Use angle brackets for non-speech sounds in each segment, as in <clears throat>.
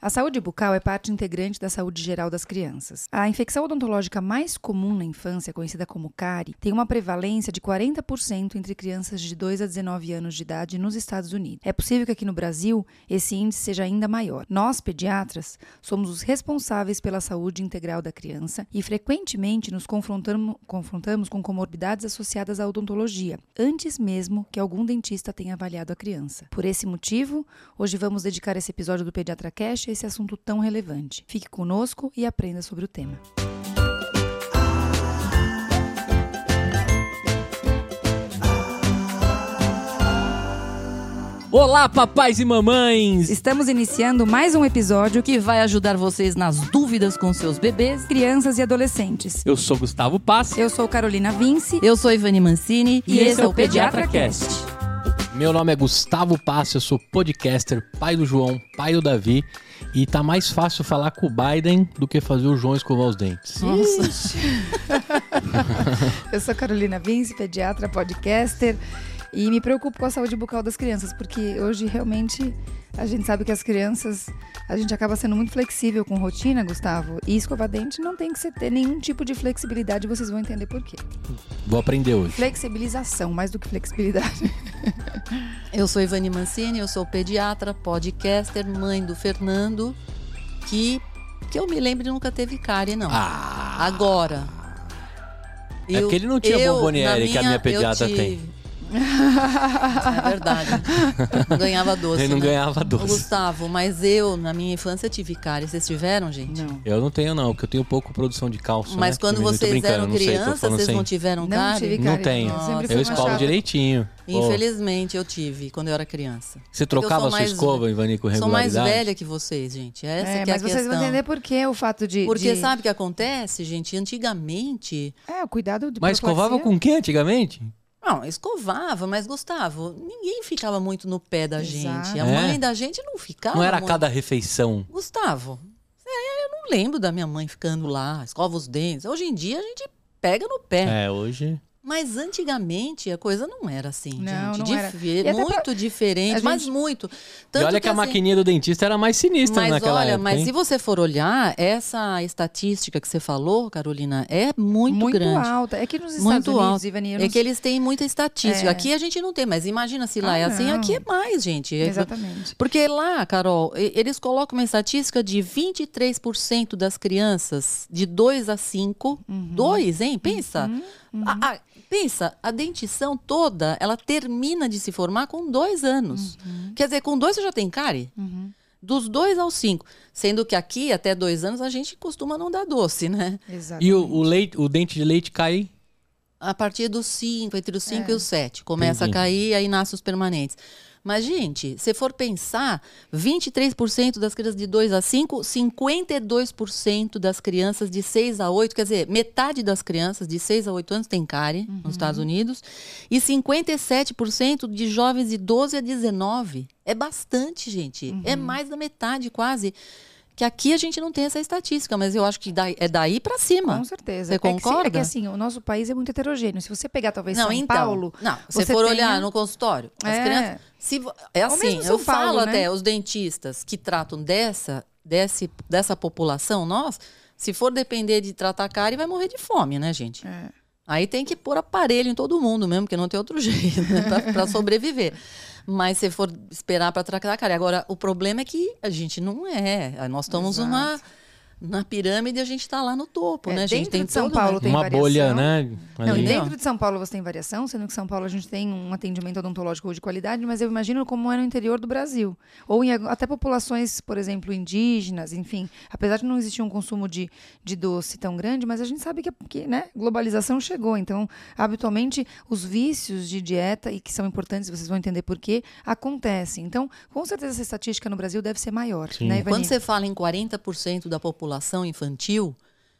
A saúde bucal é parte integrante da saúde geral das crianças. A infecção odontológica mais comum na infância, conhecida como cárie, tem uma prevalência de 40% entre crianças de 2 a 19 anos de idade nos Estados Unidos. É possível que aqui no Brasil esse índice seja ainda maior. Nós, pediatras, somos os responsáveis pela saúde integral da criança e frequentemente nos confrontamos, confrontamos com comorbidades associadas à odontologia, antes mesmo que algum dentista tenha avaliado a criança. Por esse motivo, hoje vamos dedicar esse episódio do Pediatra Cash esse assunto tão relevante. Fique conosco e aprenda sobre o tema. Olá, papais e mamães! Estamos iniciando mais um episódio que vai ajudar vocês nas dúvidas com seus bebês, crianças e adolescentes. Eu sou Gustavo Pass. Eu sou Carolina Vince. Eu sou Ivani Mancini. E, e esse é o Pediatra Cast. Meu nome é Gustavo Pass, eu sou podcaster, pai do João, pai do Davi. E tá mais fácil falar com o Biden do que fazer o João escovar os dentes. Nossa. <laughs> eu sou Carolina Vince, pediatra, podcaster. E me preocupo com a saúde bucal das crianças, porque hoje realmente a gente sabe que as crianças, a gente acaba sendo muito flexível com rotina, Gustavo. E escovar dente não tem que ser, ter nenhum tipo de flexibilidade, vocês vão entender por quê. Vou aprender hoje. Flexibilização, mais do que flexibilidade. <laughs> Eu sou Ivani Mancini, eu sou pediatra, podcaster, mãe do Fernando, que, que eu me lembre nunca teve cárie, não. Ah. Agora. É porque ele não tinha eu, bomboniere que a minha pediatra tem. É verdade. Não ganhava doce. Ele não né? ganhava doce. O Gustavo, mas eu, na minha infância, tive cárie. Vocês tiveram, gente? Não. Eu não tenho, não, porque eu tenho pouco produção de cálcio. Mas né? quando vocês eram crianças, vocês não tiveram não cárie? Tive cárie? Não tenho. Eu escovo direitinho. Infelizmente, eu tive quando eu era criança. Você trocava a sua escova, Ivani, com regularidade? Sou mais velha que vocês, gente. Essa é, que é mas a vocês vão entender por que o fato de... Porque de... sabe o que acontece, gente? Antigamente... É, o cuidado de Mas escovava com quem antigamente? Não, escovava, mas Gustavo, ninguém ficava muito no pé da Exato. gente. A É? mãe da gente não ficava. Não era a muito- cada refeição. Gustavo, é, eu não lembro da minha mãe ficando lá, escova os dentes. Hoje em dia a gente pega no pé. É, hoje. Mas antigamente a coisa não era assim, Não, gente. não era. E até Muito pra- diferente, a mas gente- muito. e Tanto olha que, a assim- maquininha do dentista era mais sinistra mas naquela olha, época. mas hein? se você for olhar, essa estatística que você falou, Carolina, é muito, muito grande. alta. É que nos Estados Muito Unidos. Ivani, É não que eles têm muita estatística. É. Aqui a gente não tem, mas imagina se lá Ah, é assim, não. aqui é mais, gente. É- Exatamente. Porque lá, Carol, e- eles colocam uma estatística de 23% das crianças de 2 a 5. Uhum. 2, hein? Pensa. A- a- pensa, a dentição toda, ela termina de se formar com dois anos. Quer dizer, com dois você já tem cárie? Uhum. Dos dois aos cinco. Sendo que aqui, até dois anos, a gente costuma não dar doce, né? Exatamente. E o, o leite, o dente de leite cai. A partir dos 5, entre os 5 É. e os 7. Começa Entendi. a cair, aí nascem os permanentes. Mas, gente, se for pensar, 23% das crianças de 2 a 5, 52% das crianças de 6 a 8, quer dizer, metade das crianças de 6 a 8 anos tem cárie nos Estados Unidos, e 57% de jovens de 12 a 19. É bastante, gente. É mais da metade, quase. Que aqui a gente não tem essa estatística, mas eu acho que daí- é daí para cima. Com certeza. Você É que É que, concorda? assim, o nosso país é muito heterogêneo. Se você pegar talvez São então, Paulo, Não, se você for tenha- olhar no consultório, as É. crianças. Se, é assim, eu Paulo, falo né? até, os dentistas que tratam dessa, desse, dessa população, nós, se for depender de tratar cárie, vai morrer de fome, né, gente? É. Aí tem que pôr aparelho em todo mundo mesmo, porque não tem outro <laughs> jeito, né, pra sobreviver. Mas se for esperar para tratar cárie. Agora, o problema é que a gente não é. Nós estamos Exato. Na pirâmide a gente está lá no topo, É, né, gente? dentro Tem de São todo, Paulo né? tem uma variação. bolha, né? Não, e dentro de São Paulo você tem variação, sendo que São Paulo a gente tem um atendimento odontológico de qualidade, mas eu imagino como é no interior do Brasil. Ou em, até populações, por exemplo, indígenas, enfim. Apesar de não existir um consumo de, de doce tão grande, mas a gente sabe que, que né, globalização chegou. Então, habitualmente, os vícios de dieta, e que são importantes, vocês vão entender por quê, acontecem. Então, com certeza essa estatística no Brasil deve ser maior. Né? Quando você fala em 40% da população infantil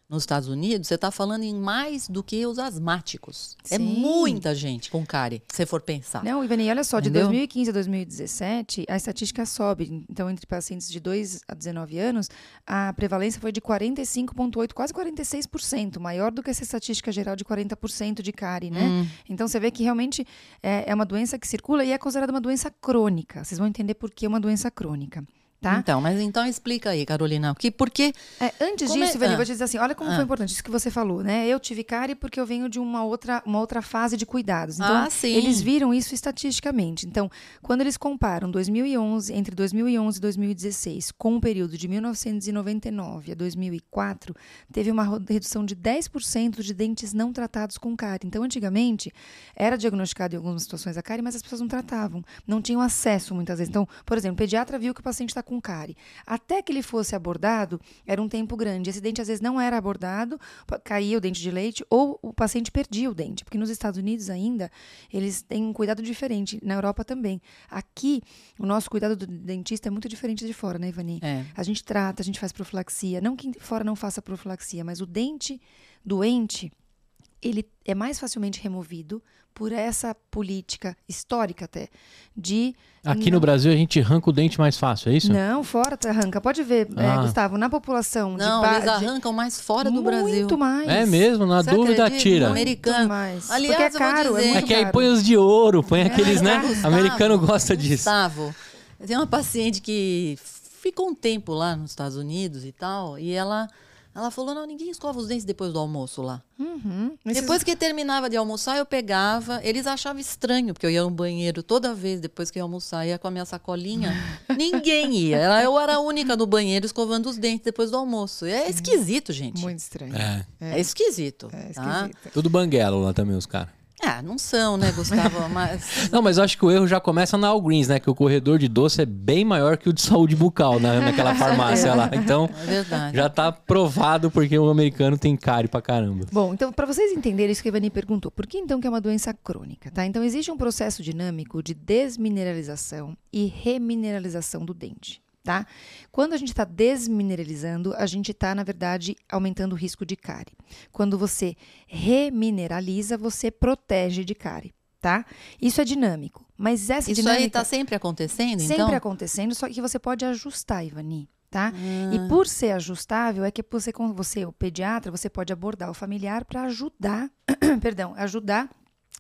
nos Estados Unidos, você está falando em mais do que os asmáticos. É Sim. muita gente com cárie, se você for pensar. Não, Ivani, olha só, de Entendeu? 2015 a 2017, a estatística sobe. Então, entre pacientes de 2 a 19 anos, a prevalência foi de 45,8%, quase 46%, maior do que essa estatística geral de 40% de cárie, né? Hum. Então, você vê que realmente é, é uma doença que circula e é considerada uma doença crônica. Vocês vão entender por que é uma doença crônica. Tá? Então, mas então explica aí, Carolina, que porque É, antes Como é- disso, ah. eu vou te dizer assim, olha como Ah. foi importante isso que você falou, né? Eu tive cárie porque eu venho de uma outra, uma outra fase de cuidados. Então, Ah, sim. eles viram isso estatisticamente. Então, quando eles comparam 2011, entre 2011 e 2016, com o período de 1999 a 2004, teve uma redução de 10% de dentes não tratados com cárie. Então, antigamente, era diagnosticado em algumas situações a cárie, mas as pessoas não tratavam, não tinham acesso muitas vezes. Então, por exemplo, o pediatra viu que o paciente está com cárie. Até que ele fosse abordado, era um tempo grande. Esse dente às vezes não era abordado, caía o dente de leite ou o paciente perdia o dente, porque nos Estados Unidos ainda eles têm um cuidado diferente, na Europa também. Aqui, o nosso cuidado do dentista é muito diferente de fora, né, Ivani? é, A gente trata, a gente faz profilaxia. Não que fora não faça profilaxia, mas o dente doente, ele é mais facilmente removido por essa política histórica até de Aqui no Brasil a gente arranca o dente mais fácil, é isso? não, fora tu arranca. Pode ver, é, Ah. Gustavo, na população de não, ba- eles de- arrancam mais fora do muito Brasil. mais. É mesmo, na Você dúvida acredita? tira. Muito americano. mais. Aliás, Porque é eu vou caro, dizer- é É muito que aí põe os de ouro, põe aqueles, né? Gustavo, Americano gosta disso. Gustavo, tem uma paciente que ficou um tempo lá nos Estados Unidos e tal, e ela, ela falou, não, ninguém escova os dentes depois do almoço lá. Uhum. Esses- Depois que terminava de almoçar, eu pegava. Eles achavam estranho, porque eu ia no banheiro toda vez depois que ia almoçar, ia com a minha sacolinha. <laughs> Ninguém ia. Eu era a única no banheiro escovando os dentes depois do almoço. É esquisito, gente. Muito estranho. É. É, esquisito. É tá? esquisito. Tudo banguelo lá também, os caras. Ah, não são, né, Gustavo? <laughs> Mas. Não, mas eu acho que o erro já começa na Algreens, né? Que o corredor de doce é bem maior que o de saúde bucal na, naquela <laughs> farmácia lá. Então, É já tá provado porque o americano tem cárie pra caramba. Bom, então, para vocês entenderem isso que a Ivani perguntou, por que então que é uma doença crônica, tá? Então, existe um processo dinâmico de desmineralização e remineralização do dente, tá? Quando a gente está desmineralizando, a gente está, na verdade, aumentando o risco de cárie. Quando você remineraliza, você protege de cárie, tá? Isso é dinâmico, mas essa Isso dinâmica... aí tá sempre acontecendo, Sempre então? acontecendo, só que você pode ajustar, Ivani, tá? Ah. E por ser ajustável, é que você, com você, o pediatra, você pode abordar o familiar para ajudar, <clears throat> perdão, ajudar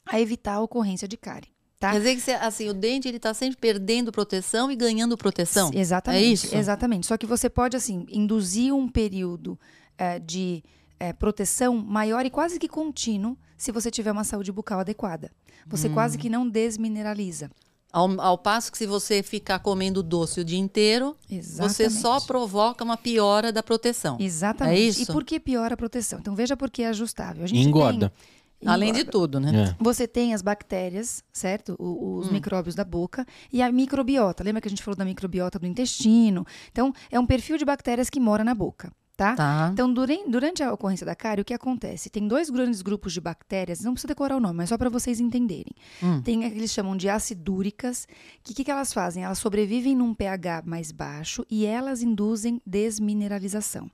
a evitar a ocorrência de cárie, tá? Quer dizer que você- assim, o dente ele tá sempre perdendo proteção e ganhando proteção. Exatamente. É isso? Exatamente. Só que você pode, assim, induzir um período eh, de eh, proteção maior e quase que contínuo se você tiver uma saúde bucal adequada. Você quase Hum. que não desmineraliza. Ao, ao passo que se você ficar comendo doce o dia inteiro, você só Exatamente. provoca uma piora da proteção. Exatamente. É isso? E por que piora a proteção? Então veja por que é ajustável. A gente Engorda. tem- Além de tudo, né? É. Você tem as bactérias, certo? O- Hum. os micróbios da boca e a microbiota. Lembra que a gente falou da microbiota do intestino? Então, é um perfil de bactérias que mora na boca, tá? Tá. Então, durante, durante a ocorrência da cárie, o que acontece? Tem dois grandes grupos de bactérias, não precisa decorar o nome, mas só para vocês entenderem. Hum. Tem a que eles chamam de acidúricas, que o que, que elas fazem? Elas sobrevivem num pH mais baixo e elas induzem desmineralização.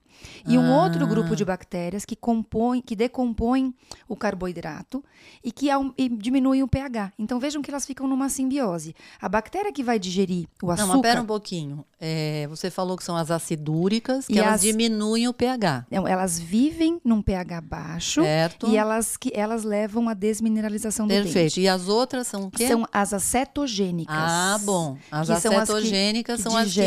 E um Ah. outro grupo de bactérias que compõem, que decompõem o carboidrato e que e diminuem o pH. Então vejam que elas ficam numa simbiose. A bactéria que vai digerir o Não, açúcar mas pera um pouquinho. É, você falou que são as acidúricas, que elas as- diminuem o pH. Não, elas vivem num pH baixo Certo? e elas que elas levam à desmineralização do Perfeito. dente. E as outras são o quê? São as acetogênicas. Ah, bom. As que são as que- acetogênicas que são as que...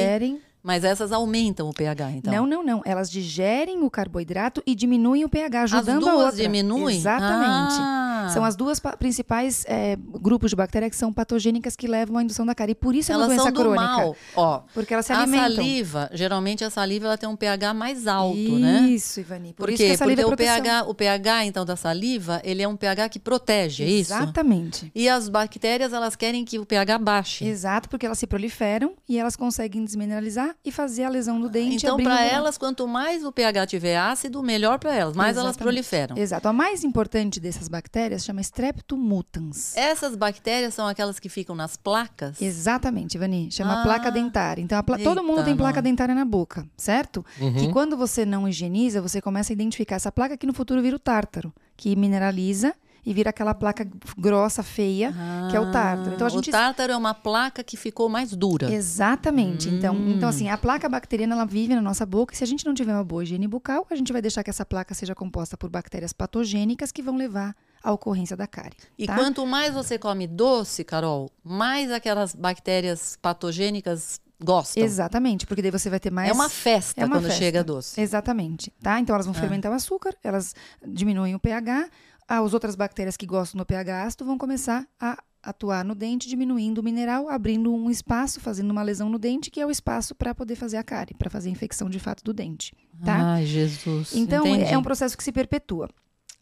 Mas essas aumentam o pH, então. Não, não, não. Elas digerem o carboidrato e diminuem o pH, ajudando as a duas outra. diminuem? Exatamente. Ah. São as duas pa- principais é, grupos de bactérias que são patogênicas que levam à indução da cárie. E por isso é uma Elas doença são do crônica. mal. Ó, Porque elas se a alimentam. saliva, geralmente a saliva ela tem um pH mais alto, né? Isso, Ivani. Por, Por isso que quê? a saliva Porque é o pH, o pH, então, da saliva, ele é um pH que protege, é isso? Exatamente. E as bactérias, elas querem que o pH baixe. Exato, porque elas se proliferam e elas conseguem desmineralizar e fazer a lesão do dente. Então, para elas, quanto mais o pH tiver ácido, melhor para elas. Mais elas Exatamente. proliferam. Exato. A mais importante dessas bactérias chama Streptomutans. Essas bactérias são aquelas que ficam nas placas. Exatamente, Ivani. Chama Ah. placa dentária. Então, a pla- todo mundo Eita, tem placa nós. dentária na boca, certo? Uhum. Que quando você não higieniza, você começa a identificar essa placa que no futuro vira o tártaro, que mineraliza e vira aquela placa grossa, feia, que é o tártaro. Então, a gente O tártaro é uma placa que ficou mais dura. Exatamente. Então, Hum. então, assim, a placa bacteriana ela vive na nossa boca e se a gente não tiver uma boa higiene bucal, a gente vai deixar que essa placa seja composta por bactérias patogênicas que vão levar à ocorrência da cárie. E tá? quanto mais você come doce, Carol, mais aquelas bactérias patogênicas Gostam. Exatamente, porque daí você vai ter mais. É uma festa É uma quando festa. chega doce. Exatamente, tá? Então elas vão Ah. fermentar o açúcar, elas diminuem o pH, as outras bactérias que gostam do pH ácido vão começar a atuar no dente, diminuindo o mineral, abrindo um espaço, fazendo uma lesão no dente, que é o espaço para poder fazer a cárie, para fazer a infecção de fato do dente, tá? Ai, Jesus. Então, Entendi. é um processo que se perpetua.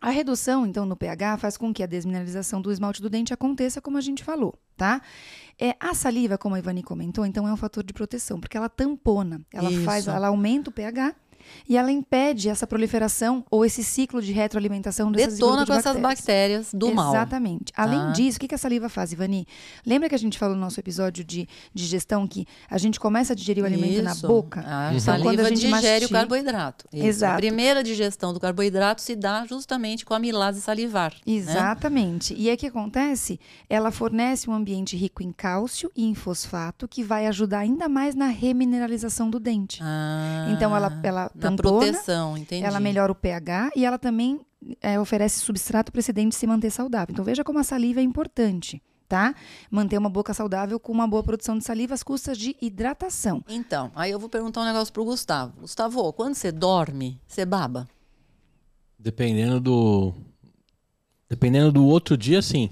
A redução, então, no pH faz com que a desmineralização do esmalte do dente aconteça, como a gente falou, tá? É, a saliva, como a Ivani comentou, então é um fator de proteção, porque ela tampona, ela faz, Isso. ela aumenta o pH e ela impede essa proliferação ou esse ciclo de retroalimentação dessas Detona com de essas bactérias. do mal. Exatamente. Além Tá. disso, o que que a saliva faz, Ivani? Lembra que a gente falou no nosso episódio de digestão que a gente começa a digerir o alimento na Isso. boca? A. Então, quando saliva a gente digere mastiga- o carboidrato. Isso. Exato. A primeira digestão do carboidrato se dá justamente com a milase salivar. né? Exatamente. E aí o que acontece? Ela fornece um ambiente rico em cálcio e em fosfato que vai ajudar ainda mais na remineralização do dente. Ah, Então ela, ela na tampona, proteção, entendi. ela melhora o pH e ela também é, oferece substrato para esse dente se manter saudável. Então veja como a saliva é importante, tá? Manter uma boca saudável com uma boa produção de saliva às custas de hidratação. Então, aí eu vou perguntar um negócio pro Gustavo. Gustavo, quando você dorme, você baba? Dependendo do. Dependendo do outro dia, sim.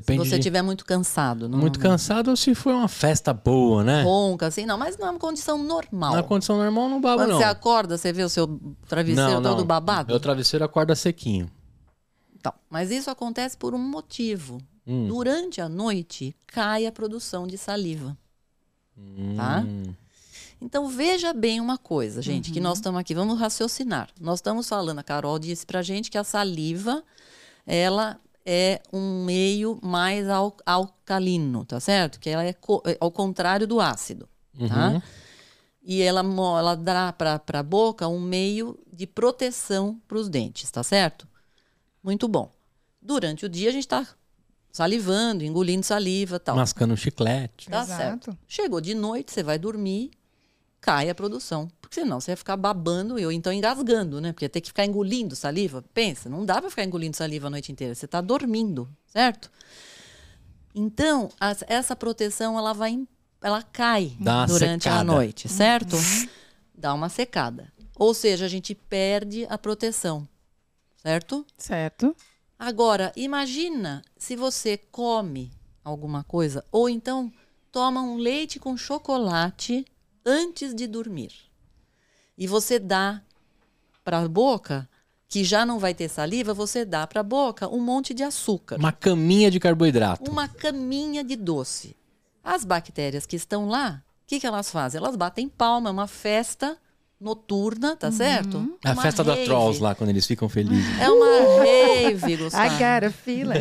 Depende se você de... estiver muito cansado. Não, Muito cansado ou se for uma festa boa, né? Ronca, assim, não, mas não é uma condição normal. Na condição normal não baba, Quando não. você acorda, você vê o seu travesseiro todo babado? Meu travesseiro acorda sequinho. Então, mas isso acontece por um motivo. Hum. Durante a noite, cai a produção de saliva. Tá? Hum. Então veja bem uma coisa, gente, Uhum. que nós estamos aqui, vamos raciocinar. Nós estamos falando, a Carol disse pra gente que a saliva, ela é um meio mais al- alcalino, tá certo? Que ela é co- é ao contrário do ácido, tá? Uhum. E ela, ela dá para a boca um meio de proteção para os dentes, tá certo? Muito bom. Durante o dia a gente está salivando, engolindo saliva tal. Mascando um chiclete. Tá Exato. certo. Chegou de noite, você vai dormir, cai a produção. Porque senão você vai ficar babando ou então engasgando, né? Porque ia ter que ficar engolindo saliva. Pensa, não dá para ficar engolindo saliva a noite inteira. Você está dormindo, certo? Então, as- essa proteção ela vai, ela cai Dá durante a secada. noite, certo? Dá uma secada. Ou seja, a gente perde a proteção, certo? Certo? Agora, imagina se você come alguma coisa ou então toma um leite com chocolate antes de dormir. E você dá para a boca, que já não vai ter saliva, você dá para a boca um monte de açúcar, Uma caminha de carboidrato. uma caminha de doce. As bactérias que estão lá, o que, que elas fazem? Elas batem palma, é uma festa noturna, tá certo? É a festa da rave. Trolls lá, quando eles ficam felizes. É uma rave, <laughs> I Gustavo. got a feeling.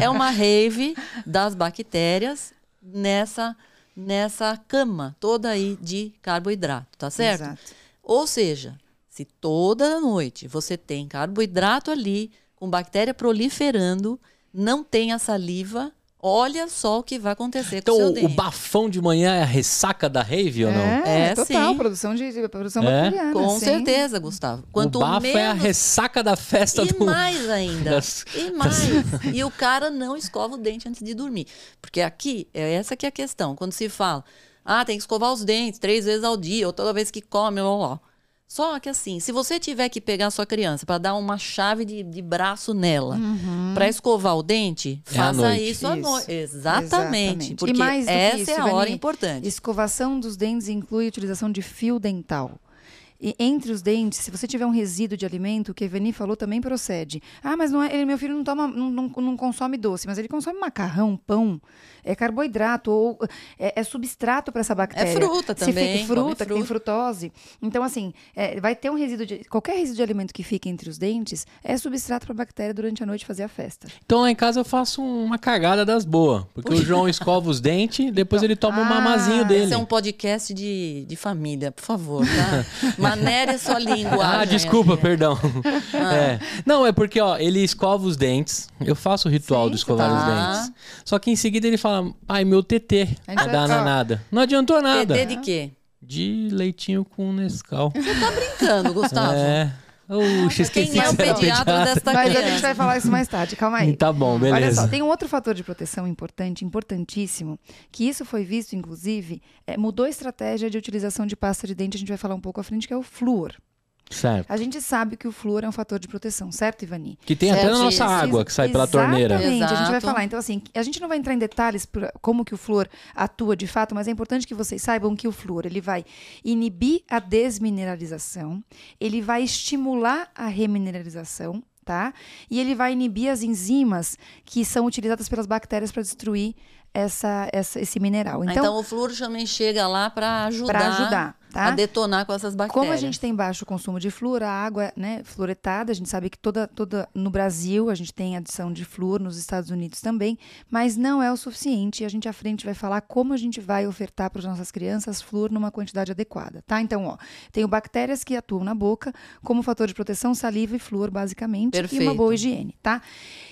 É uma rave das bactérias nessa nessa cama toda aí de carboidrato, tá certo? Exato. Ou seja, se toda noite você tem carboidrato ali, com bactéria proliferando, não tem a saliva, olha só o que vai acontecer Então, com o seu o, o bafão de manhã é a ressaca da rave ou não? É, É, total. sim. Produção de de- produção É? bacteriana. Com sim. certeza, Gustavo. Quanto o bafo menos é a ressaca da festa E do... mais ainda. das- E <laughs> mais. E o cara não escova o dente antes de dormir. Porque aqui, é essa que é a questão. Quando se fala, ah, tem que escovar os dentes três vezes ao dia, ou toda vez que come, blá, blá. Só que assim, se você tiver que pegar a sua criança para dar uma chave de, de braço nela, Uhum. para escovar o dente, É faça isso à Isso. noite. Exatamente. Exatamente. Porque E essa isso, é a hora importante. Escovação dos dentes inclui a utilização de fio dental. E entre os dentes, se você tiver um resíduo de alimento, o que a Evani falou também procede. Ah, mas não é, ele- meu filho não toma, não, não, não consome doce, mas ele consome macarrão, pão, é carboidrato ou é, é substrato para essa bactéria. É fruta Se também, fica fruta, come que tem fruta. frutose. Então, assim, é, vai ter um resíduo de. Qualquer resíduo de alimento que fique entre os dentes é substrato para a bactéria durante a noite fazer a festa. Então lá em casa eu faço uma cagada das boas. Porque o João <laughs> escova os dentes, depois ele toma um Ah, mamazinho dele. Esse é um podcast de, de família, por favor, tá? <laughs> Maneira sua linguagem. <laughs> Ah, desculpa, perdão. Ah. É. Não, é porque, ó, ele escova os dentes. Eu faço o ritual Sim, do escovar tá. os dentes. Só que em seguida ele fala, ai, meu TT A nada. Não adiantou nada. TT de quê? De leitinho com Nescau. Brincando, Gustavo. É. Oxe, esqueci Quem é o pediatra desta Mas a criança? gente vai falar isso mais tarde, calma aí. Tá bom, Olha beleza. só, tem um outro fator de proteção importante, importantíssimo, que isso foi visto, inclusive, é, mudou a estratégia de utilização de pasta de dente, a gente vai falar um pouco à frente, que é o flúor. Certo. A gente sabe que o flúor é um fator de proteção, certo, Ivani? Que tem até na nossa água que sai pela torneira. Exatamente, a gente vai falar. Então, assim, a gente não vai entrar em detalhes por como que o flúor atua de fato, mas é importante que vocês saibam que o flúor ele vai inibir a desmineralização, ele vai estimular a remineralização, tá? E ele vai inibir as enzimas que são utilizadas pelas bactérias para destruir essa, essa- esse mineral. Então, Então, o flúor também chega lá para ajudar, para ajudar, tá? a detonar com essas bactérias. Como a gente tem baixo consumo de flúor, a água né, fluoretada, a gente sabe que toda, toda no Brasil a gente tem adição de flúor, nos Estados Unidos também, mas não é o suficiente. E a gente à frente vai falar como a gente vai ofertar para as nossas crianças flúor numa quantidade adequada, tá? Então, ó, tenho bactérias que atuam na boca como fator de proteção, saliva e flúor, basicamente, e uma Perfeito. boa higiene, tá?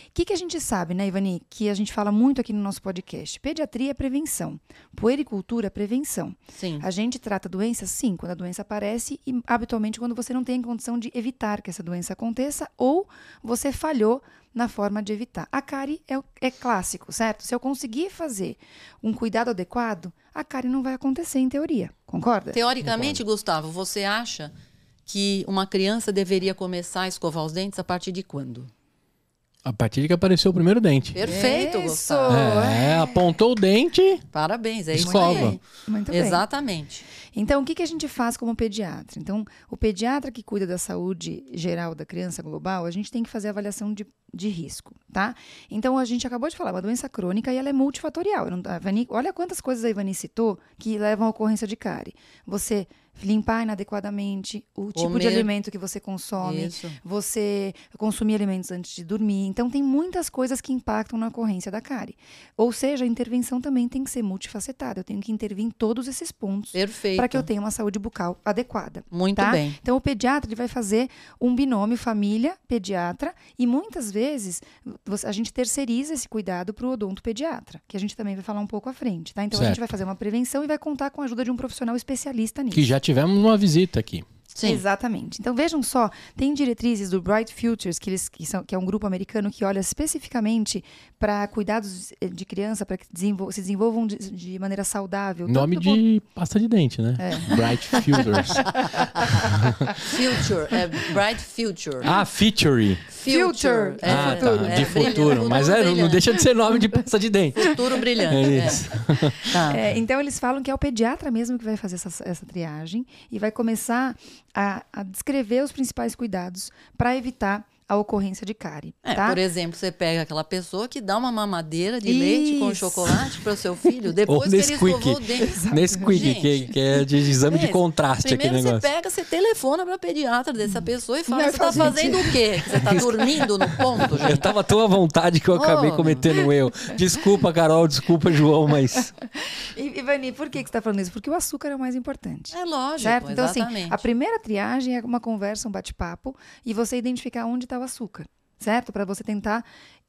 O que, que a gente sabe, né, Ivani? Que a gente fala muito aqui no nosso podcast. Pediatria é prevenção. Puericultura é prevenção. Sim. A gente trata doenças, sim, quando a doença aparece e habitualmente quando você não tem condição de evitar que essa doença aconteça ou você falhou na forma de evitar. A cárie é, é clássico, certo? Se eu conseguir fazer um cuidado adequado, a cárie não vai acontecer em teoria. Concorda? Teoricamente, Gustavo, você acha que uma criança deveria começar a escovar os dentes a partir de quando? A partir de que apareceu o primeiro dente. Perfeito, Isso. Gustavo. É, apontou o dente. Parabéns, é isso Escova. aí. Muito bem. Exatamente. Então, o que, que a gente faz como pediatra? Então, o pediatra que cuida da saúde geral da criança global, a gente tem que fazer avaliação de, de risco, tá? Então, a gente acabou de falar, uma doença crônica e ela é multifatorial. Não- Ivani- olha quantas coisas a Ivani citou que levam à ocorrência de cárie. Você limpar inadequadamente, o tipo de alimento que você consome, Isso. você consumir alimentos antes de dormir. Então, tem muitas coisas que impactam na ocorrência da cárie. Ou seja, a intervenção também tem que ser multifacetada. Eu tenho que intervir em todos esses pontos para que eu tenha uma saúde bucal adequada. Muito tá? bem. Então, o pediatra ele vai fazer um binômio família-pediatra e muitas vezes você- a gente terceiriza esse cuidado para o odonto pediatra, que a gente também vai falar um pouco à frente. Tá? Então, a Certo. gente vai fazer uma prevenção e vai contar com a ajuda de um profissional especialista nisso. Que já tivemos uma visita aqui. Sim. Exatamente. Então vejam só, tem diretrizes do Bright Futures, que, eles, que, são, que é um grupo americano que olha especificamente para cuidados de- criança, para que desenvol- se desenvolvam de, de maneira saudável. Nome ponto- de pasta de dente, né? É. Bright Futures. Future, é Bright Future. ah, Feature. Future, é, ah, futuro. tá. é de brilhante, futuro. Mas é, não deixa de ser nome de pasta de dente. Futuro brilhante. É é. isso. Tá. É, então eles falam que é o pediatra mesmo que vai fazer essa, essa triagem e vai começar a, a descrever os principais cuidados para evitar a ocorrência de cárie. É, tá? Por exemplo, você pega aquela pessoa que dá uma mamadeira de leite com Isso. chocolate para o seu filho Ou <laughs> depois que ele escovou o dente. <laughs> Nesquik, que, que é de exame de Esse, contraste aqui Primeiro você negócio. pega, você telefona para pediatra dessa pessoa e fala: Não você está faz fazendo o quê? Você <laughs> está dormindo no ponto, Eu gente? tava tão à vontade que eu acabei Oh, cometendo um erro. Desculpa, Carol, desculpa, João, mas. E, Ivani, por que, que você está falando isso? Porque o açúcar é o mais importante. É lógico, Certo? Então, assim, exatamente. a primeira triagem é uma conversa, um bate-papo, e você identificar onde está o açúcar, certo? Para você tentar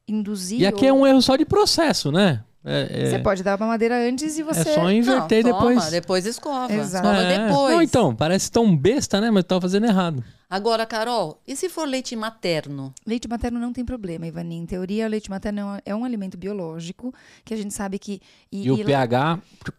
induzir. E aqui é ou- um erro só de processo, né? É, é- Você pode dar uma madeira antes e você. é só inverter Não, toma, depois. depois escova. Exato. Escova É. depois. Não, então, parece tão besta, né? Mas tava fazendo errado. Agora, Carol, e se for leite materno? Leite materno não tem problema, Ivani. Em teoria, leite materno é um, é um alimento biológico que a gente sabe que. E, o pH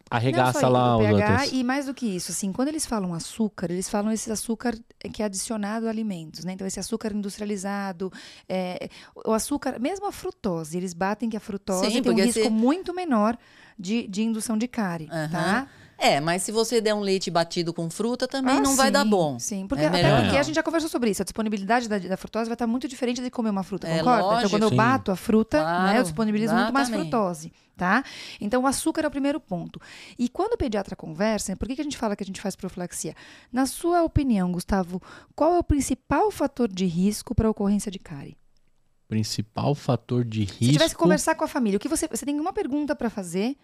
arregaça Não só lá o pH, outros. E mais do que isso, assim, quando eles falam açúcar, eles falam esse açúcar que é adicionado a alimentos, né? Então, esse açúcar industrializado, é, o açúcar, mesmo a frutose, eles batem que a frutose Sim, tem um risco se- muito menor de, de indução de cárie, Aham. tá? É, mas se você der um leite batido com fruta, também Ah, não vai sim, dar bom. Sim, porque, É até porque não. a gente já conversou sobre isso. A disponibilidade da, da frutose vai estar muito diferente de comer uma fruta, É, concorda? então, lógico. quando eu Sim. bato a fruta, Claro, né, eu disponibilizo muito mais frutose, tá? Então, o açúcar é o primeiro ponto. E quando o pediatra conversa, por que, que a gente fala que a gente faz profilaxia? Na sua opinião, Gustavo, qual é o principal fator de risco para a ocorrência de cárie? Principal fator de risco. Se tivesse que conversar com a família, o que você, você tem uma pergunta para fazer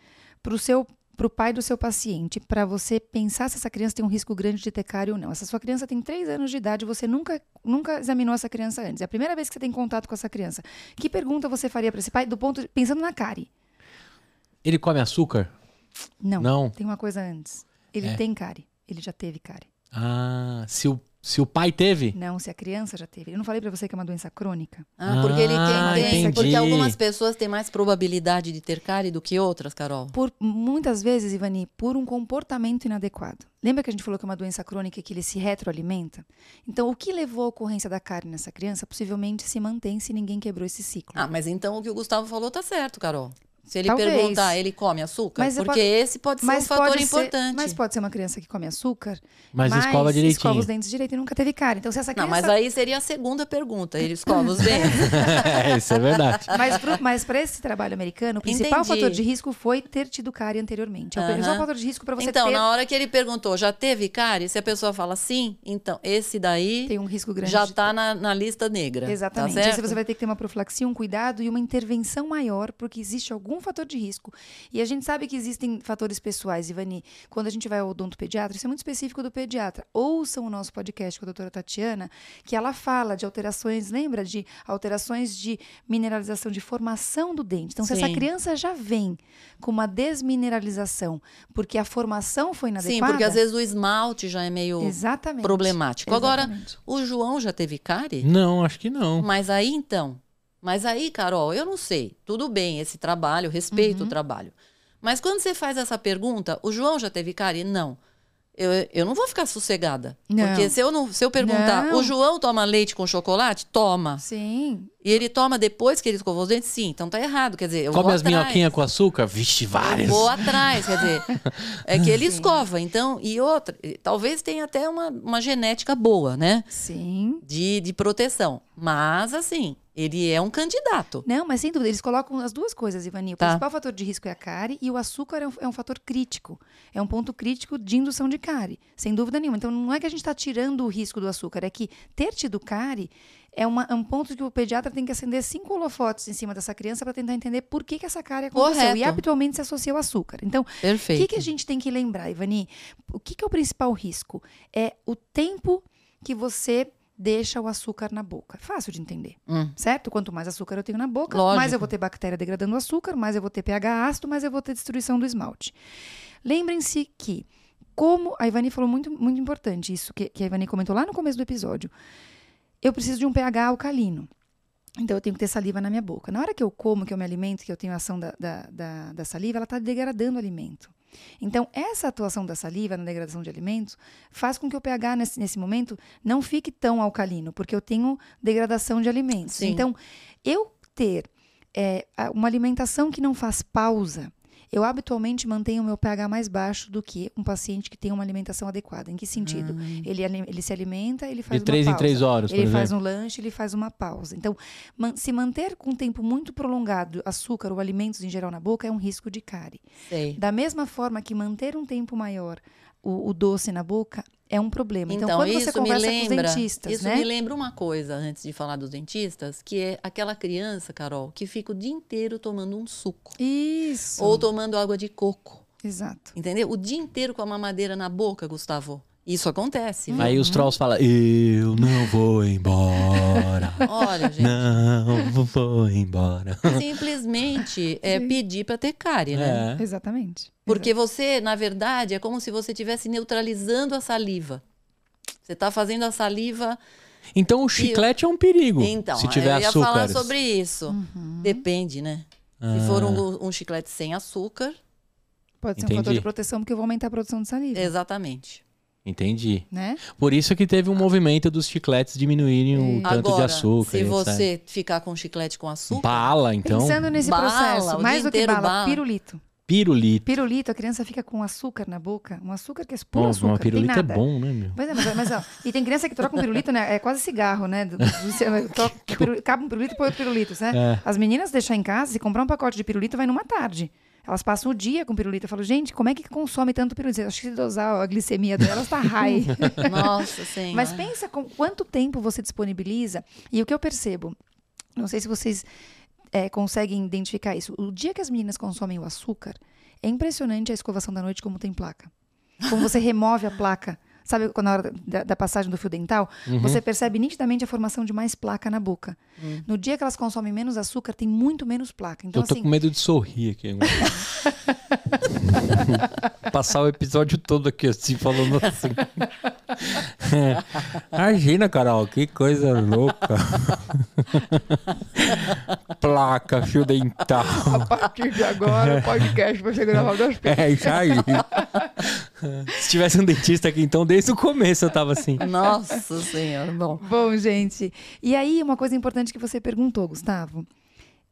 para o seu para o pai do seu paciente, para você pensar se essa criança tem um risco grande de ter cárie ou não. Essa sua criança tem três anos de idade, você nunca, nunca examinou essa criança antes. É a primeira vez que você tem contato com essa criança. Que pergunta você faria para esse pai do ponto de- pensando na cárie? Ele come açúcar? Não. Não. Tem uma coisa antes. Ele É. tem cárie. Ele já teve cárie. Ah, se o, Se o pai teve? Não, se a criança já teve. Eu não falei pra você que é uma doença crônica? Ah, porque ele Ah, tem, tem entendi. porque algumas pessoas têm mais probabilidade de ter cárie do que outras, Carol. Por muitas vezes, Ivani, por um comportamento inadequado. Lembra que a gente falou que é uma doença crônica e que ele se retroalimenta? Então, o que levou à ocorrência da cárie nessa criança possivelmente se mantém se ninguém quebrou esse ciclo. Ah, mas então o que o Gustavo falou tá certo, Carol. Se ele Talvez. perguntar, ele come açúcar? Mas porque posso- esse pode ser um fator pode ser- importante. mas pode ser uma criança que come açúcar, Mas escova direitinho. escova os dentes direito e nunca teve cárie. Então, se essa Não, criança... mas aí seria a segunda pergunta. Ele escova os dentes. <laughs> é, isso é verdade. <laughs> Mas, pro, mas para esse trabalho americano, o principal Entendi. fator de risco foi ter tido cárie anteriormente. É o Aham. principal fator de risco para você então, ter... na hora que ele perguntou, já teve cárie? Se a pessoa fala sim, então esse daí Tem um risco grande já de tá na, na lista negra. Exatamente. Tá Aí certo? você vai ter que ter uma profilaxia, um cuidado e uma intervenção maior, porque existe algum fator de risco. E a gente sabe que existem fatores pessoais, Ivani. Quando a gente vai ao odontopediatra, isso é muito específico do pediatra. Ouçam o nosso podcast com a doutora Tatiana, que ela fala de alterações, lembra? De alterações de mineralização, de formação do dente. Então, se essa Sim. criança já vem com uma desmineralização, porque a formação foi Sim, inadequada... porque às vezes o esmalte já é meio Exatamente. problemático. Agora, Exatamente. o João já teve cárie? Não, acho que não. Mas aí então, mas aí, Carol, eu não sei. Tudo bem esse trabalho, respeito Uhum. o trabalho. Mas quando você faz essa pergunta, o João já teve cárie? Não. Eu, eu não vou ficar sossegada. Não. Porque se eu, não, se eu perguntar, Não. o João toma leite com chocolate? Toma. Sim. E ele toma depois que ele escovou os dentes? Sim. Então tá errado. Quer dizer, eu Come vou as minhoquinhas com açúcar? Vixe, Eu várias. Vou atrás, quer dizer, é que ele <laughs> escova. Então, e outra, talvez tenha até uma, uma genética boa, né? Sim. De, de proteção. Mas, assim, ele é um candidato. Não, mas sem dúvida, eles colocam as duas coisas, Ivani. O Tá. principal fator de risco é a cárie e o açúcar é um, é um fator crítico. É um ponto crítico de indução de cárie, sem dúvida nenhuma. Então, não é que a gente está tirando o risco do açúcar, é que ter tido cárie é, uma- é um ponto que o pediatra tem que acender cinco holofotes em cima dessa criança para tentar entender por que, que essa cárie aconteceu. Correto. E habitualmente se associa ao açúcar. Então, o que, que a gente tem que lembrar, Ivani? O que, que é o principal risco? É o tempo que você deixa o açúcar na boca. É fácil de entender Hum. certo? Quanto mais açúcar eu tenho na boca, Lógico. mais eu vou ter bactéria degradando o açúcar, mais eu vou ter pH ácido, mais eu vou ter destruição do esmalte. Lembrem-se que, como a Ivani falou muito, muito importante, isso que, que a Ivani comentou lá no começo do episódio, eu preciso de um pH alcalino. Então eu tenho que ter saliva na minha boca. Na hora que eu como, que eu me alimento, que eu tenho ação da, da, da, da saliva, ela está degradando o alimento. Então, essa atuação da saliva na degradação de alimentos faz com que o pH nesse, nesse momento não fique tão alcalino, porque eu tenho degradação de alimentos. Sim. Então, eu ter é, uma alimentação que não faz pausa, eu habitualmente mantenho o meu pH mais baixo do que um paciente que tem uma alimentação adequada. Em que sentido? Ele, ali- ele se alimenta, ele faz De três uma em pausa. três horas, Ele faz um lanche, ele faz uma pausa. Então, man- se manter com um tempo muito prolongado açúcar ou alimentos em geral na boca é um risco de cárie. Sei. Da mesma forma que manter um tempo maior o, o doce na boca é um problema. Então, Então, quando isso você conversa lembra, com os dentistas, isso né? me lembra uma coisa antes de falar dos dentistas, que é aquela criança, Carol, que fica o dia inteiro tomando um suco Isso. ou tomando água de coco, Exato. entendeu? O dia inteiro com a mamadeira na boca, Gustavo. Isso acontece. viu? Aí os trolls falam, eu não vou embora. <laughs> Olha, gente, não vou embora. <laughs> simplesmente é Sim. pedir para ter cárie, né? É. Exatamente. Porque você, na verdade, é como se você estivesse neutralizando a saliva. Você está fazendo a saliva. Então o chiclete é um perigo. Então, se tiver eu ia açúcar. falar sobre isso. Uhum. Depende, né? Ah. Se for um, um chiclete sem açúcar, Pode ser um Entendi. fator de proteção porque eu vou aumentar a produção de saliva, exatamente. Entendi. né? Por isso que teve um movimento dos chicletes diminuírem o tanto Agora, de açúcar. se etc. você ficar com chiclete com açúcar, Bala, então. Pensando nesse bala, processo, o mais dia do que bala, bala. pirulito. Pirulito. Pirulito, a criança fica com açúcar na boca, um açúcar que é puro Bom, açúcar, uma não tem pirulito é nada. bom, né, meu? Pois é, mas, mas, ó, e tem criança que troca um pirulito, né? É quase cigarro, né? Do, do, do, <laughs> troca um um pirulito e põe outro pirulito, né? É. As meninas deixar em casa, se comprar um pacote de pirulito, vai numa tarde. Elas passam o dia com pirulito. Eu falo, gente, como é que consome tanto pirulito? Eu acho que se dosar a glicemia delas tá high. <laughs> nossa <laughs> senhora. Mas pensa com quanto tempo você disponibiliza. E o que eu percebo, não sei se vocês é, conseguem identificar isso. O dia que as meninas consomem o açúcar, é impressionante a escovação da noite como tem placa. Como você remove a placa. Sabe, quando na hora da, da passagem do fio dental, Uhum. você percebe nitidamente a formação de mais placa na boca. No dia que elas consomem menos açúcar, tem muito menos placa. Então, eu tô assim, com medo de sorrir aqui agora. <laughs> Passar o episódio todo aqui assim, falando assim. <laughs> Imagina, Carol, que coisa louca. Placa, fio dental. A partir de agora, o podcast vai ser gravado às É isso aí. Se tivesse um dentista aqui, então, desde o começo eu tava assim. Nossa Senhora. Bom, Bom, gente. E aí, uma coisa importante que você perguntou, Gustavo.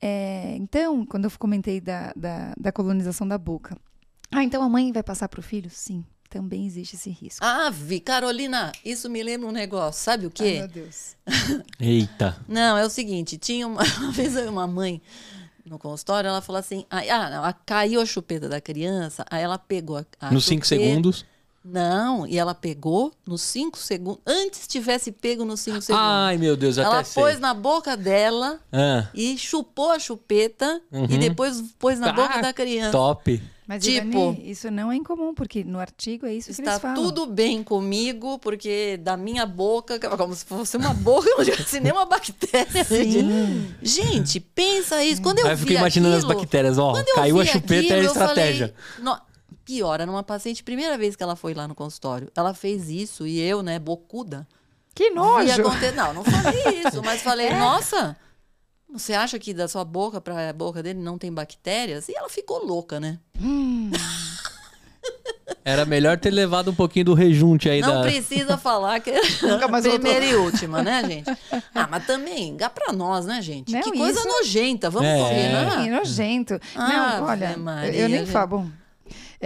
É, então, quando eu comentei da, da, da colonização da boca. Ah, então a mãe vai passar para o filho? Sim, também existe esse risco. Ave, Carolina, isso me lembra um negócio. Sabe o Ai, quê? meu Deus. <laughs> Eita. Não, é o seguinte, tinha uma, <laughs> uma vez uma mãe no consultório, ela falou assim, ah, ah, não, a- caiu a chupeta da criança, aí ela pegou a, a Nos cinco segundos. Não, e ela pegou nos cinco segundos, antes tivesse pego nos cinco segundos. Ai, meu Deus, ela até sei. pôs na boca dela Ah, e chupou a chupeta Uhum. e depois pôs na Ah, boca da criança. top. Mas, Tipo- Ivani, isso não é incomum, porque no artigo é isso que Está eles falam. tudo bem comigo, porque da minha boca, como se fosse uma boca, <laughs> não tivesse nenhuma bactéria. Sim. Gente, pensa isso. Quando eu Aí eu vi fico imaginando aquilo, as bactérias, ó. quando eu Caiu a chupeta aquilo, é a estratégia. falei, "No- pior, era uma paciente, primeira vez que ela foi lá no consultório. Ela fez isso e eu, né, bocuda, Que nojo! Não, não falei isso, mas falei, <laughs> É? nossa, você acha que da sua boca para a boca dele não tem bactérias? E ela ficou louca, né? <laughs> Era melhor ter levado um pouquinho do rejunte aí Não da. precisa falar que é <laughs> Nunca mais primeira e última, né, gente? Ah, mas também, dá pra nós, né, gente? Não, que coisa isso- nojenta, vamos É. combinar? Sim, nojento. Ave não, olha, Maria, eu nem gente. falo.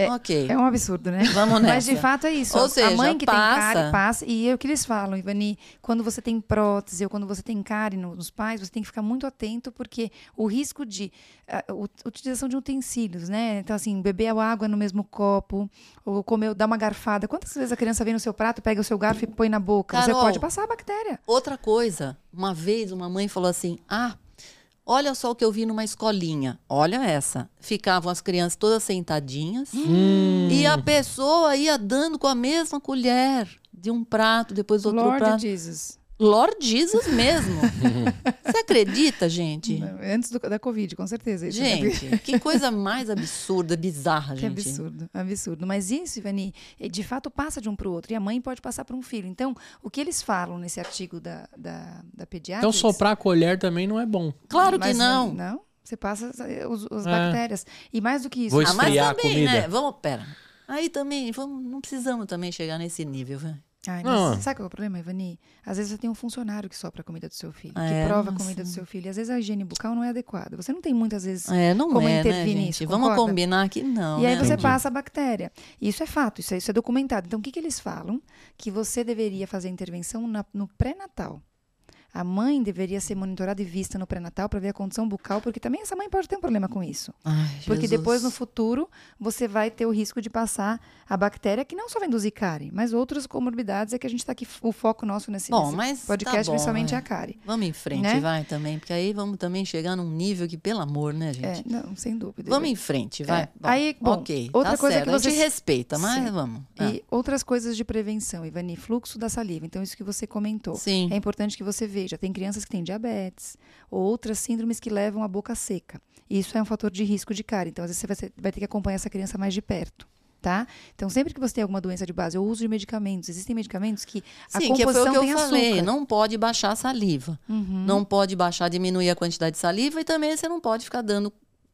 É, ok. é um absurdo, né? Vamos Mas de nessa. fato é isso. Ou a seja, mãe que tem passa. cárie passa. E é o que eles falam, Ivani, quando você tem prótese ou quando você tem cárie no- nos pais, você tem que ficar muito atento, porque o risco de ah, u- utilização de utensílios, né? Então, assim, beber água no mesmo copo, ou comer, dar uma garfada. Quantas vezes a criança vem no seu prato, pega o seu garfo e põe na boca? Carol. Você pode passar a bactéria. Outra coisa, uma vez uma mãe falou assim: ah, olha só o que eu vi numa escolinha. Olha essa. Ficavam as crianças todas sentadinhas Hum. e a pessoa ia dando com a mesma colher de um prato, depois outro Lord prato. Jesus. Lord Jesus mesmo. <laughs> Você acredita, gente? Antes do- da Covid, com certeza. isso, né? Gente, que coisa <laughs> mais absurda, bizarra, Que gente. absurdo, absurdo. Mas isso, Ivani, eh, de fato passa de um para o outro. E a mãe pode passar para um filho. Então, o que eles falam nesse artigo da, da, da pediatra. Então soprar a colher também não é bom. Claro que Mas não. Não, você passa as, os, as É. bactérias. E mais do que isso. Vou Ah, mas esfriar a também, comida. né? Vamos, pera. Aí também, vamos, não precisamos também chegar nesse nível, velho. Ai, Não. mas sabe qual é o problema, Ivani? Às vezes você tem um funcionário que sopra a comida do seu filho, É, que prova a nossa. comida do seu filho. E às vezes a higiene bucal não é adequada. Você não tem muitas vezes É, não como é, né, intervir gente? nisso, Vamos combinar que não, E aí né? você Entendi. passa a bactéria. Isso é fato, isso é, isso é documentado. Então, o que, que eles falam? Que você deveria fazer a intervenção na- no pré-natal. A mãe deveria ser monitorada e vista no pré-natal para ver a condição bucal, porque também essa mãe pode ter um problema com isso. Ai, Porque depois, no futuro, você vai ter o risco de passar a bactéria, que não só vem do zicari, mas outras comorbidades, é que a gente está aqui, o foco nosso nesse, Bom, nesse mas tá podcast, bom, principalmente é. é a cárie. Vamos em frente, né? vai também, porque aí vamos também chegar num nível que, pelo amor, né, gente? É, não, sem dúvida. Vamos em frente, vai. É. Aí, bom, ok. outra tá coisa certo. que A gente respeita, mas Sim. vamos. Ah, E outras coisas de prevenção, Ivani, fluxo da saliva. Então, isso que você comentou. Sim. É importante que você veja. Tem crianças que têm diabetes ou outras síndromes que levam a boca seca. Isso é um fator de risco de cárie. Então, às vezes, você vai, ser- vai ter que acompanhar essa criança mais de perto. Tá? Então, sempre que você tem alguma doença de base ou uso de medicamentos, existem medicamentos que a Sim, que foi composição o que eu falei. açúcar. Não pode baixar a saliva. Uhum. Não pode baixar, diminuir a quantidade de saliva e também você não pode ficar dando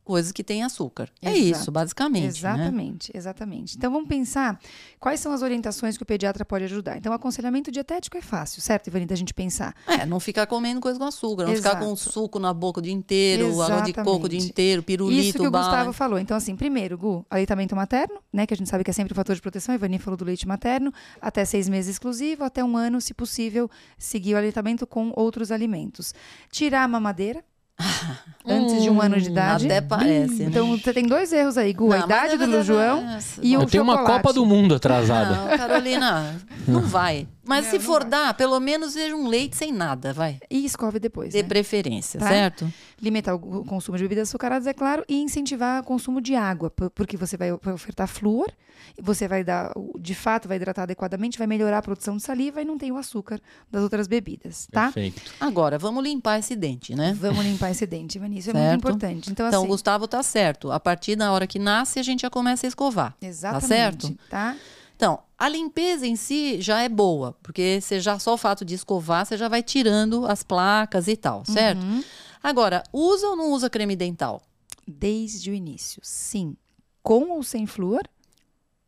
coisas que têm açúcar. É Exato. isso, basicamente. Né? Exatamente, exatamente. Então vamos pensar quais são as orientações que o pediatra pode ajudar. Então, o aconselhamento dietético é fácil, certo, Ivani, da gente pensar. É, não ficar comendo coisa com açúcar, não ficar com Exato. suco na boca o dia inteiro, água de coco o dia Exatamente. inteiro, pirulito, Isso que o bala. Gustavo falou. Então, assim, primeiro, Gu, aleitamento materno, né? Que a gente sabe que é sempre um fator de proteção. A Ivani falou do leite materno. Até seis meses exclusivo, até um ano, se possível, seguir o aleitamento com outros alimentos. Tirar a mamadeira. <laughs> antes de um ano de Hum, idade. Até parece, né? Então, você tem dois erros aí, Gu. a Não, idade mas- do João e o Eu tenho uma chocolate. Copa do Mundo atrasada. Não, Carolina, <laughs> não vai. Mas Não, se for dar, pelo menos seja um leite sem nada, vai. E escove depois, De né? preferência, Tá? certo? Limitar o consumo de bebidas açucaradas, é claro, e incentivar o consumo de água, por- porque você vai ofertar flúor, e você vai dar, de fato, vai hidratar adequadamente, vai melhorar a produção de saliva e não tem o açúcar das outras bebidas, tá? Perfeito. Agora, vamos limpar esse dente, né? Vamos limpar esse dente, Ivani, isso é muito importante. Então, Então, assim, o Gustavo tá certo. A partir da hora que nasce, a gente já começa a escovar. exatamente, certo? tá? Então, a limpeza em si já é boa, porque você já só o fato de escovar, você já vai tirando as placas e tal, certo? Uhum. Agora, usa ou não usa creme dental? Desde o início, sim. Com ou sem flúor?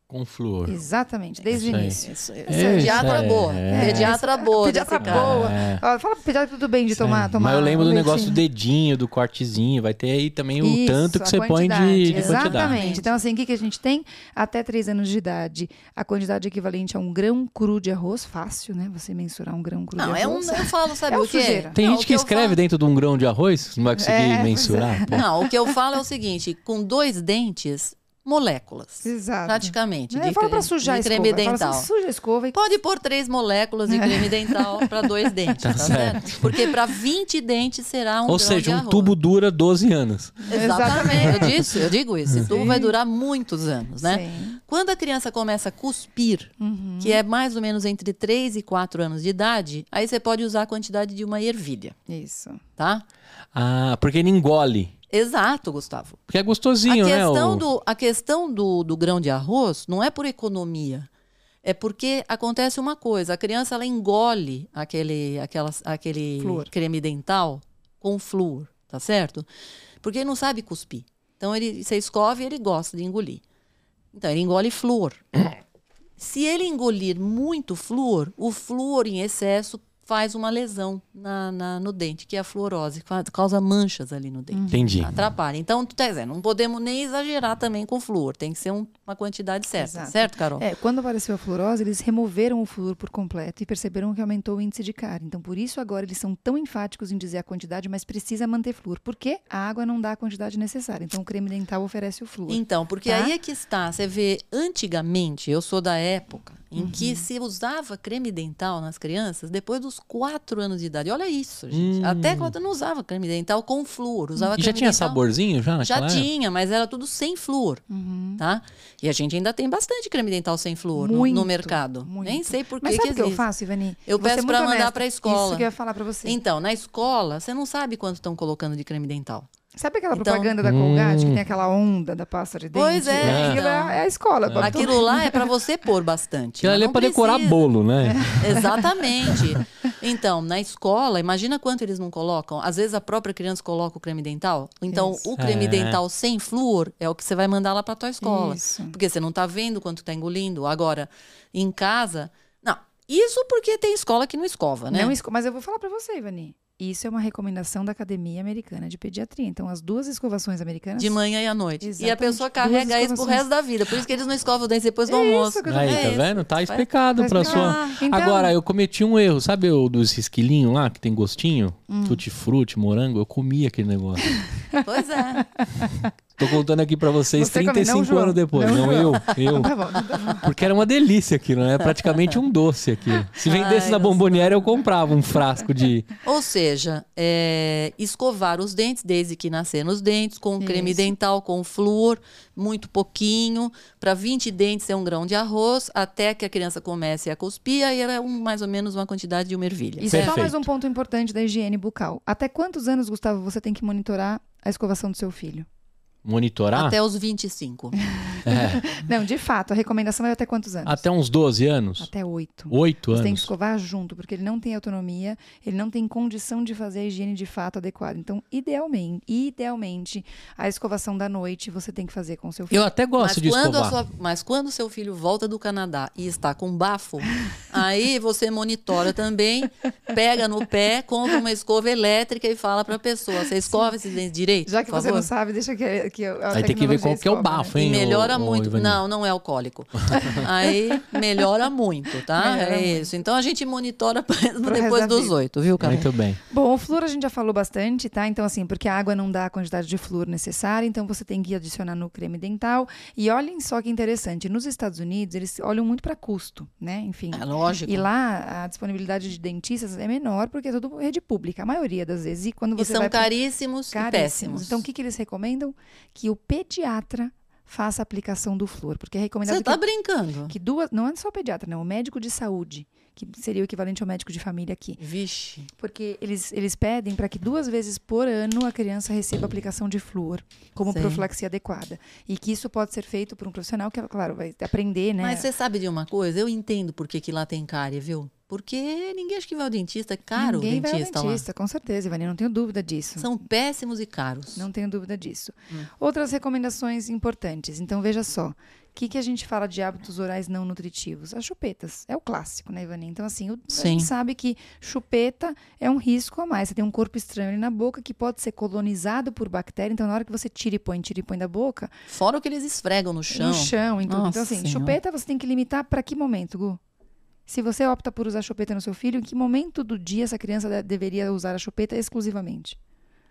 Com flúor. Exatamente, desde o início. Isso, Isso pediatra é- boa. é. Pediatra boa. Pediatra boa. É. Ó, fala pro pediatra tudo bem de tomar, tomar. Mas eu lembro um do negócio do dedinho, do cortezinho. Vai ter aí também o Isso, tanto que você põe de, quantidade. de quantidade. Exatamente. Então, assim, o que, que a gente tem? Até 3 anos de idade, a quantidade equivalente a um grão cru de arroz, fácil, né? Você mensurar um grão cru Não, de é um. arroz. Eu falo, sabe É o é? sujeira. Tem Não, gente que escreve falo- dentro de um grão de arroz, não vai conseguir É, mensurar. Não, o que eu falo é o seguinte: com dois dentes, moléculas. Exato. Praticamente. É, de fala pra sujar a de escova. creme Fala dental. assim, suja a escova e Pode pôr três moléculas de creme dental <laughs> para dois dentes, tá, certo? Porque para 20 dentes será um Ou grão seja, de um tubo dura 12 anos. Exatamente. Eu, disse, eu digo isso. Esse tubo Sim. vai durar muitos anos, né? Sim. Quando a criança começa a cuspir, Uhum. que é mais ou menos entre 3 e 4 anos de idade, aí você pode usar a quantidade de uma ervilha, Isso. tá? Ah, porque ele engole. Exato, Gustavo. Porque é gostosinho, a né? questão, o- do, a questão do, do grão de arroz não é por economia. É porque acontece uma coisa, a criança ela engole aquele, aquela, aquele Flúor. creme dental com flúor, tá certo? Porque ele não sabe cuspir. Então ele, você escova e ele gosta de engolir. Então ele engole flúor. <coughs> Se ele engolir muito flúor, o flúor em excesso faz uma lesão na, na- no dente, que é a fluorose, causa manchas ali no dente. Entendi. Atrapalha. Então, tu tá dizendo, não podemos nem exagerar também com flúor. Tem que ser um- uma quantidade certa. Exato. Certo, Carol? É, quando apareceu a fluorose, eles removeram o flúor por completo e perceberam que aumentou o índice de cárie. Então, por isso agora eles são tão enfáticos em dizer a quantidade, mas precisa manter flúor. Porque a água não dá a quantidade necessária. Então, o creme dental oferece o flúor. Então, porque Tá? aí é que está. Você vê, antigamente, eu sou da época em que se usava creme dental nas crianças depois dos quatro anos de idade. Olha isso, gente. Hum. Até quando eu não usava creme dental com flúor. Usava E já tinha dental- saborzinho já Já naquela época? tinha, mas era tudo sem flúor, Uhum. tá? E a gente ainda tem bastante creme dental sem flúor no- no, Muito, mercado. muito. Nem sei por Mas que sabe o que eu faço, Ivani? Eu Vou ser peço muito pra mandar honesta. pra escola. Isso que eu ia falar pra você. Então, na escola, você não sabe quanto estão colocando de creme dental. Sabe aquela Então- propaganda da Colgate que Hum. tem aquela onda da pasta de dente? Pois é, Aquilo então. é a escola. bota Aquilo lá é para você pôr bastante. <laughs> Aquilo ali é pra decorar bolo, né? <laughs> Exatamente. Então, na escola, imagina quanto eles não colocam. Às vezes a própria criança coloca o creme dental. Então, Isso. o creme É. dental sem flúor é o que você vai mandar lá para tua escola. Isso. Porque você não tá vendo quanto tá engolindo. Agora, em casa, não. Isso porque tem escola que não escova, né? Não esco- Mas eu vou falar pra você, Ivani. Isso é uma recomendação da Academia Americana de Pediatria. Então, as duas escovações americanas. De manhã e à noite. E a Exatamente. pessoa carrega isso pro resto da vida. Por isso que eles não escovam o dente depois do É isso almoço. que eu tô Aí, É tá isso. vendo? Tá explicado tá pra explicado. sua. Então- Agora, eu cometi um erro. Sabe o dos esquilinhos lá, que tem gostinho? Hum. Tutti-frutti, morango? Eu comi aquele negócio. <laughs> Pois é. <laughs> Tô contando aqui pra vocês Você come, não, 35 João? anos depois. Não, Não, eu. <laughs> Eu. Tá bom, tá bom. Porque era uma delícia aquilo, né? Praticamente um doce aquilo. Se vendesse Ai, na nossa. bomboniere, eu comprava um frasco de. Ou seja, é, escovar os dentes desde que nasceram os dentes, com creme Isso. dental, com flúor, muito pouquinho. Para 20 dentes é um grão de arroz, até que a criança comece a cuspir, aí é um, mais ou menos uma quantidade de uma ervilha. E certo? só mais Perfeito. um ponto importante da higiene bucal. Até quantos anos, Gustavo, você tem que monitorar a escovação do seu filho? Monitorar? Até os 25. É. <laughs> Não, de fato, a recomendação é até quantos anos? Até uns 12 anos? Até oito. Oito Você tem que anos? escovar junto, porque ele não tem autonomia, ele não tem condição de fazer a higiene de fato adequada. Então, idealmente, idealmente, a escovação da noite você tem que fazer com o seu filho. Eu até gosto Mas de quando, a escovar. sua- mas quando seu filho volta do Canadá e está com bafo, <laughs> aí você monitora também, pega no pé, compra uma escova elétrica e fala para a pessoa: você escova esses dentes direito? Já que por você favor? não sabe, deixa que, que a Aí tem que ver qual que é o né? bafo, E hein? melhora ô- ô, muito. Ivani? não, não é alcoólico. Aí melhora muito, tá? Melhora é muito. isso. Então a gente monitora <laughs> depois dos oito, viu, Carol? Muito bem. Bom, o flúor a gente já falou bastante, tá? Então, assim, porque a água não dá a quantidade de flúor necessária, então você tem que adicionar no creme dental. E olhem só que interessante, nos Estados Unidos, eles olham muito para custo, né? Enfim. É lógico. E lá a disponibilidade de dentistas é menor porque é tudo rede pública, a maioria das vezes. E quando E você são vai pro- caríssimos, e caríssimos. péssimos. Então, o que, que eles recomendam? Que o pediatra faça a aplicação do flúor, porque é recomendado Você tá que, brincando? que duas, não é só o pediatra, não, o médico de saúde, que seria o equivalente ao médico de família aqui. Vixe. Porque eles, eles pedem para que duas vezes por ano a criança receba aplicação de flúor como Sei. profilaxia adequada. E que isso pode ser feito por um profissional que, claro, vai aprender, né? Mas você sabe de uma coisa? Eu entendo por que, que lá tem cárie, viu? Porque ninguém acha que vai ao dentista. É caro Ninguém o vai ao dentista, dentista, com certeza, Ivani, não tenho dúvida disso. lá. São péssimos e caros. Não tenho dúvida disso. Hum. Outras recomendações importantes. Então, veja só. O que, que a gente fala de hábitos orais não nutritivos? As chupetas. É o clássico, né, Ivani? Então, assim, o- a gente sabe que chupeta é um risco a mais. Você tem um corpo estranho ali na boca que pode ser colonizado por bactéria. Então, na hora que você tira e põe, tira e põe da boca, Fora o que eles esfregam no chão. no chão, em tudo. Nossa então, assim, Senhora. chupeta você tem que limitar para que momento, Gu? Se você opta por usar chupeta no seu filho, em que momento do dia essa criança de- deveria usar a chupeta exclusivamente?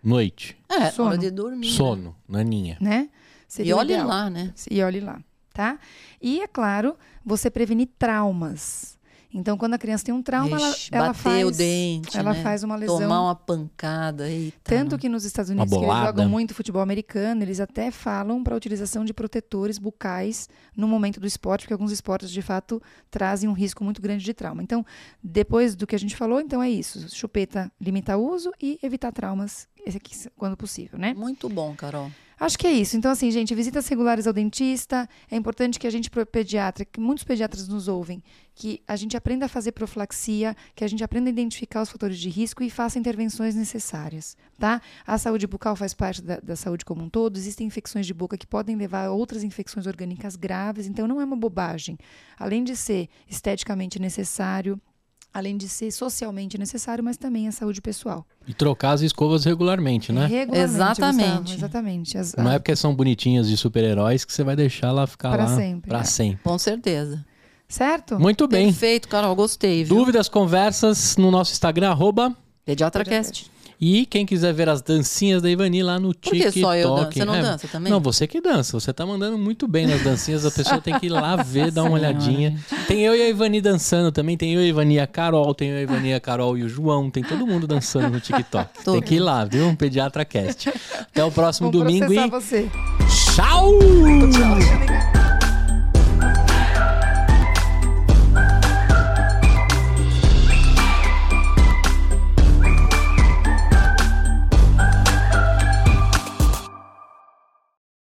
Noite. É, Sono. hora de dormir. né? Sono, naninha. Né? E Seria o olhe ideal. lá, né? E olhe lá, tá? E é claro, você prevenir traumas. Então, quando a criança tem um trauma, ela, Vixe, ela bater faz o dente, ela né? faz uma lesão. Tomar uma pancada. Eita, Tanto que nos Estados Unidos, que eles jogam muito futebol americano, eles até falam para a utilização de protetores bucais no momento do esporte, porque alguns esportes, de fato, trazem um risco muito grande de trauma. Então, depois do que a gente falou, então é isso. Chupeta, limitar o uso e evitar traumas, quando possível, né? Muito bom, Carol. Acho que é isso. Então, assim, gente, visitas regulares ao dentista. É importante que a gente, pro pediatra, que muitos pediatras nos ouvem, que a gente aprenda a fazer profilaxia, que a gente aprenda a identificar os fatores de risco e faça intervenções necessárias, tá? A saúde bucal faz parte da, da saúde como um todo. Existem infecções de boca que podem levar a outras infecções orgânicas graves, então não é uma bobagem. Além de ser esteticamente necessário, além de ser socialmente necessário, mas também a saúde pessoal. E trocar as escovas regularmente, né? Regularmente, Exatamente. Gustavo, exatamente. As- Não é porque são bonitinhas de super-heróis que você vai deixar ela ficar Pra lá sempre, pra é. sempre. Com certeza. Certo? Muito bem. Perfeito, Carol. Gostei, viu? Dúvidas, conversas no nosso Instagram, arroba. PediatraCast. E quem quiser ver as dancinhas da Ivani lá no Por TikTok. que só eu danço? Você não É, dança também? Não, você que dança. Você tá mandando muito bem nas dancinhas. A pessoa tem que ir lá ver, dar uma Senhora, olhadinha. Tem eu e a Ivani dançando também. Tem eu e a Ivani e a Carol. Tem eu e a Ivani e a Carol e o João. Tem todo mundo dançando no TikTok. Tem Todo. que ir lá, viu? Pediatra Cast. Até o próximo Vou domingo e você. tchau! Tchau.